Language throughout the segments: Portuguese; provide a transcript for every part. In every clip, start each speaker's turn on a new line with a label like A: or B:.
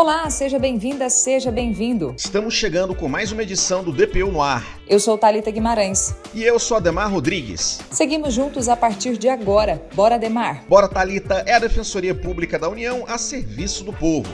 A: Olá, seja bem-vinda, seja bem-vindo.
B: Estamos chegando com mais uma edição do DPU no ar.
A: Eu sou Talita Guimarães.
B: E eu sou Ademar Rodrigues.
A: Seguimos juntos a partir de agora. Bora, Ademar.
B: Bora, Talita é a Defensoria Pública da União a serviço do povo.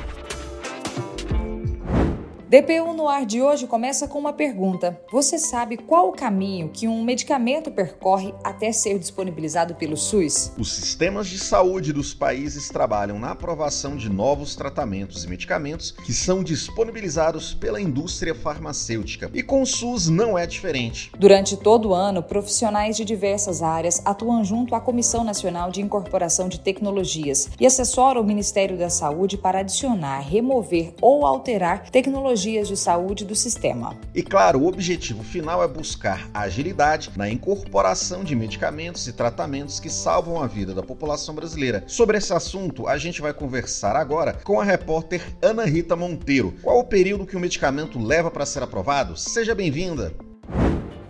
A: DPU no ar de hoje começa com uma pergunta. Você sabe qual o caminho que um medicamento percorre até ser disponibilizado pelo SUS?
B: Os sistemas de saúde dos países trabalham na aprovação de novos tratamentos e medicamentos que são disponibilizados pela indústria farmacêutica. E com o SUS não é diferente.
A: Durante todo o ano, profissionais de diversas áreas atuam junto à Comissão Nacional de Incorporação de Tecnologias e assessoram o Ministério da Saúde para adicionar, remover ou alterar tecnologias tecnologias de saúde do sistema.
B: E claro, o objetivo final é buscar agilidade na incorporação de medicamentos e tratamentos que salvam a vida da população brasileira. Sobre esse assunto, a gente vai conversar agora com a repórter Ana Rita Monteiro. Qual o período que o medicamento leva para ser aprovado? Seja bem-vinda!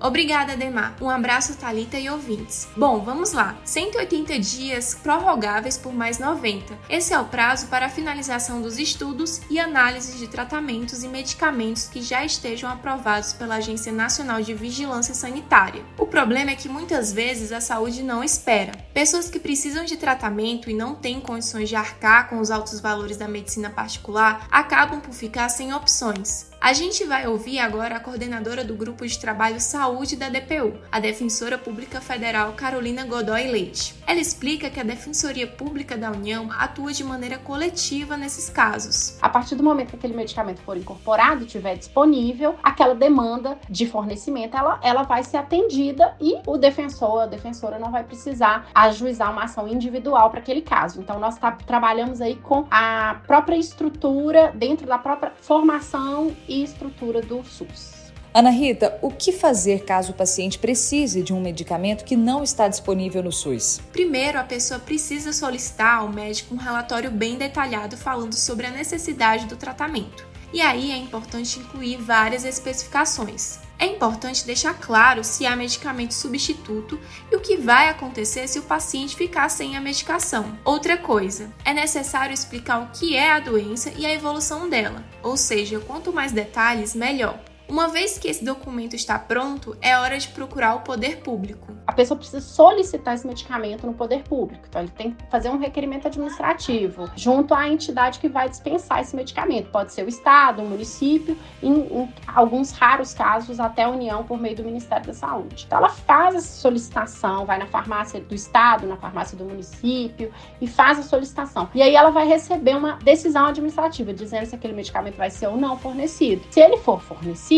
C: Obrigada, Demar. Um abraço, Talita e ouvintes. Bom, vamos lá. 180 dias prorrogáveis por mais 90. Esse é o prazo para a finalização dos estudos e análises de tratamentos e medicamentos que já estejam aprovados pela Agência Nacional de Vigilância Sanitária. O problema é que muitas vezes a saúde não espera. Pessoas que precisam de tratamento e não têm condições de arcar com os altos valores da medicina particular acabam por ficar sem opções. A gente vai ouvir agora a coordenadora do Grupo de Trabalho Saúde da DPU, a Defensora Pública Federal Carolina Godoy Leite. Ela explica que a Defensoria Pública da União atua de maneira coletiva nesses casos.
D: A partir do momento que aquele medicamento for incorporado estiver disponível, aquela demanda de fornecimento ela, ela vai ser atendida e o defensor, a defensora não vai precisar ajuizar uma ação individual para aquele caso. Então, nós tá, trabalhamos aí com a própria estrutura dentro da própria formação e estrutura do SUS.
A: Ana Rita, o que fazer caso o paciente precise de um medicamento que não está disponível no SUS?
C: Primeiro, a pessoa precisa solicitar ao médico um relatório bem detalhado falando sobre a necessidade do tratamento. E aí é importante incluir várias especificações. É importante deixar claro se há medicamento substituto e o que vai acontecer se o paciente ficar sem a medicação. Outra coisa, é necessário explicar o que é a doença e a evolução dela, ou seja, quanto mais detalhes, melhor. Uma vez que esse documento está pronto, é hora de procurar o poder público.
D: A pessoa precisa solicitar esse medicamento no poder público. Então, ele tem que fazer um requerimento administrativo junto à entidade que vai dispensar esse medicamento. Pode ser o Estado, o município, em, em alguns raros casos, até a União por meio do Ministério da Saúde. Então, ela faz essa solicitação, vai na farmácia do Estado, na farmácia do município e faz a solicitação. E aí ela vai receber uma decisão administrativa dizendo se aquele medicamento vai ser ou não fornecido. Se ele for fornecido,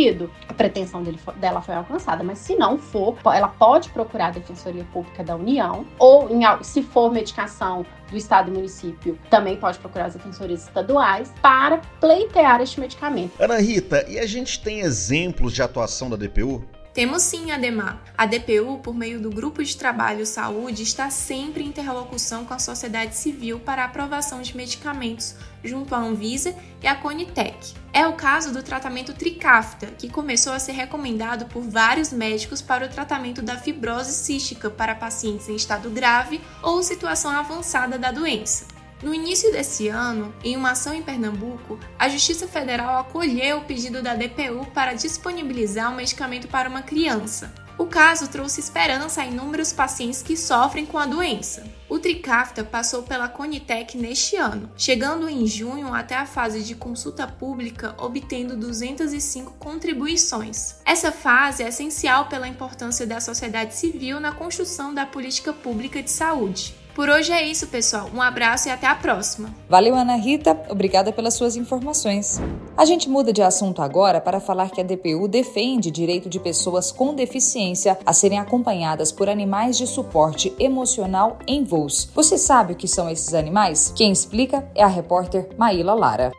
D: a pretensão dele, dela foi alcançada, mas se não for, ela pode procurar a Defensoria Pública da União, ou em, se for medicação do Estado e município, também pode procurar as defensorias estaduais para pleitear este medicamento.
B: Ana Rita, e a gente tem exemplos de atuação da DPU?
C: Temos sim, Ademar. A DPU, por meio do Grupo de Trabalho Saúde, está sempre em interlocução com a sociedade civil para a aprovação de medicamentos junto à Anvisa e à Conitec. É o caso do tratamento Tricafta, que começou a ser recomendado por vários médicos para o tratamento da fibrose cística para pacientes em estado grave ou situação avançada da doença. No início desse ano, em uma ação em Pernambuco, a Justiça Federal acolheu o pedido da DPU para disponibilizar um medicamento para uma criança. O caso trouxe esperança a inúmeros pacientes que sofrem com a doença. O Tricafta passou pela Conitec neste ano, chegando em junho até a fase de consulta pública, obtendo 205 contribuições. Essa fase é essencial pela importância da sociedade civil na construção da política pública de saúde. Por hoje é isso, pessoal. Um abraço e até a próxima.
A: Valeu, Ana Rita. Obrigada pelas suas informações. A gente muda de assunto agora para falar que a DPU defende direito de pessoas com deficiência a serem acompanhadas por animais de suporte emocional em voos. Você sabe o que são esses animais? Quem explica é a repórter Maíla Lara.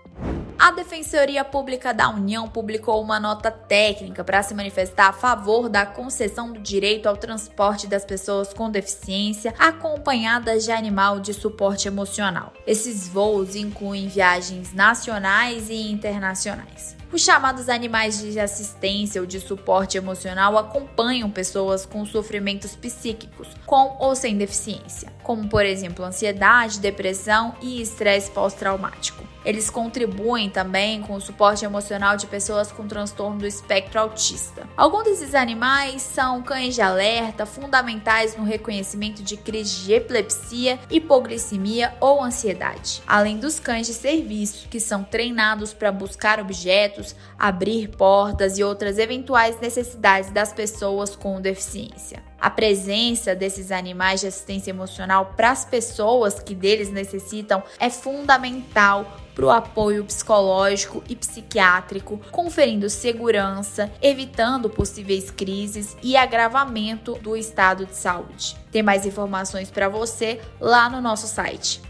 E: A Defensoria Pública da União publicou uma nota técnica para se manifestar a favor da concessão do direito ao transporte das pessoas com deficiência acompanhadas de animal de suporte emocional. Esses voos incluem viagens nacionais e internacionais. Os chamados animais de assistência ou de suporte emocional acompanham pessoas com sofrimentos psíquicos, com ou sem deficiência, como por exemplo ansiedade, depressão e estresse pós-traumático. Eles contribuem também com o suporte emocional de pessoas com transtorno do espectro autista. Alguns desses animais são cães de alerta, fundamentais no reconhecimento de crises de epilepsia, hipoglicemia ou ansiedade, além dos cães de serviço, que são treinados para buscar objetos, abrir portas e outras eventuais necessidades das pessoas com deficiência. A presença desses animais de assistência emocional para as pessoas que deles necessitam é fundamental para o apoio psicológico e psiquiátrico, conferindo segurança, evitando possíveis crises e agravamento do estado de saúde. Tem mais informações para você lá no nosso site.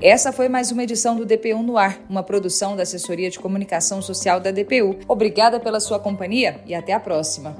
A: Essa foi mais uma edição do DPU no Ar, uma produção da Assessoria de Comunicação Social da DPU. Obrigada pela sua companhia e até a próxima.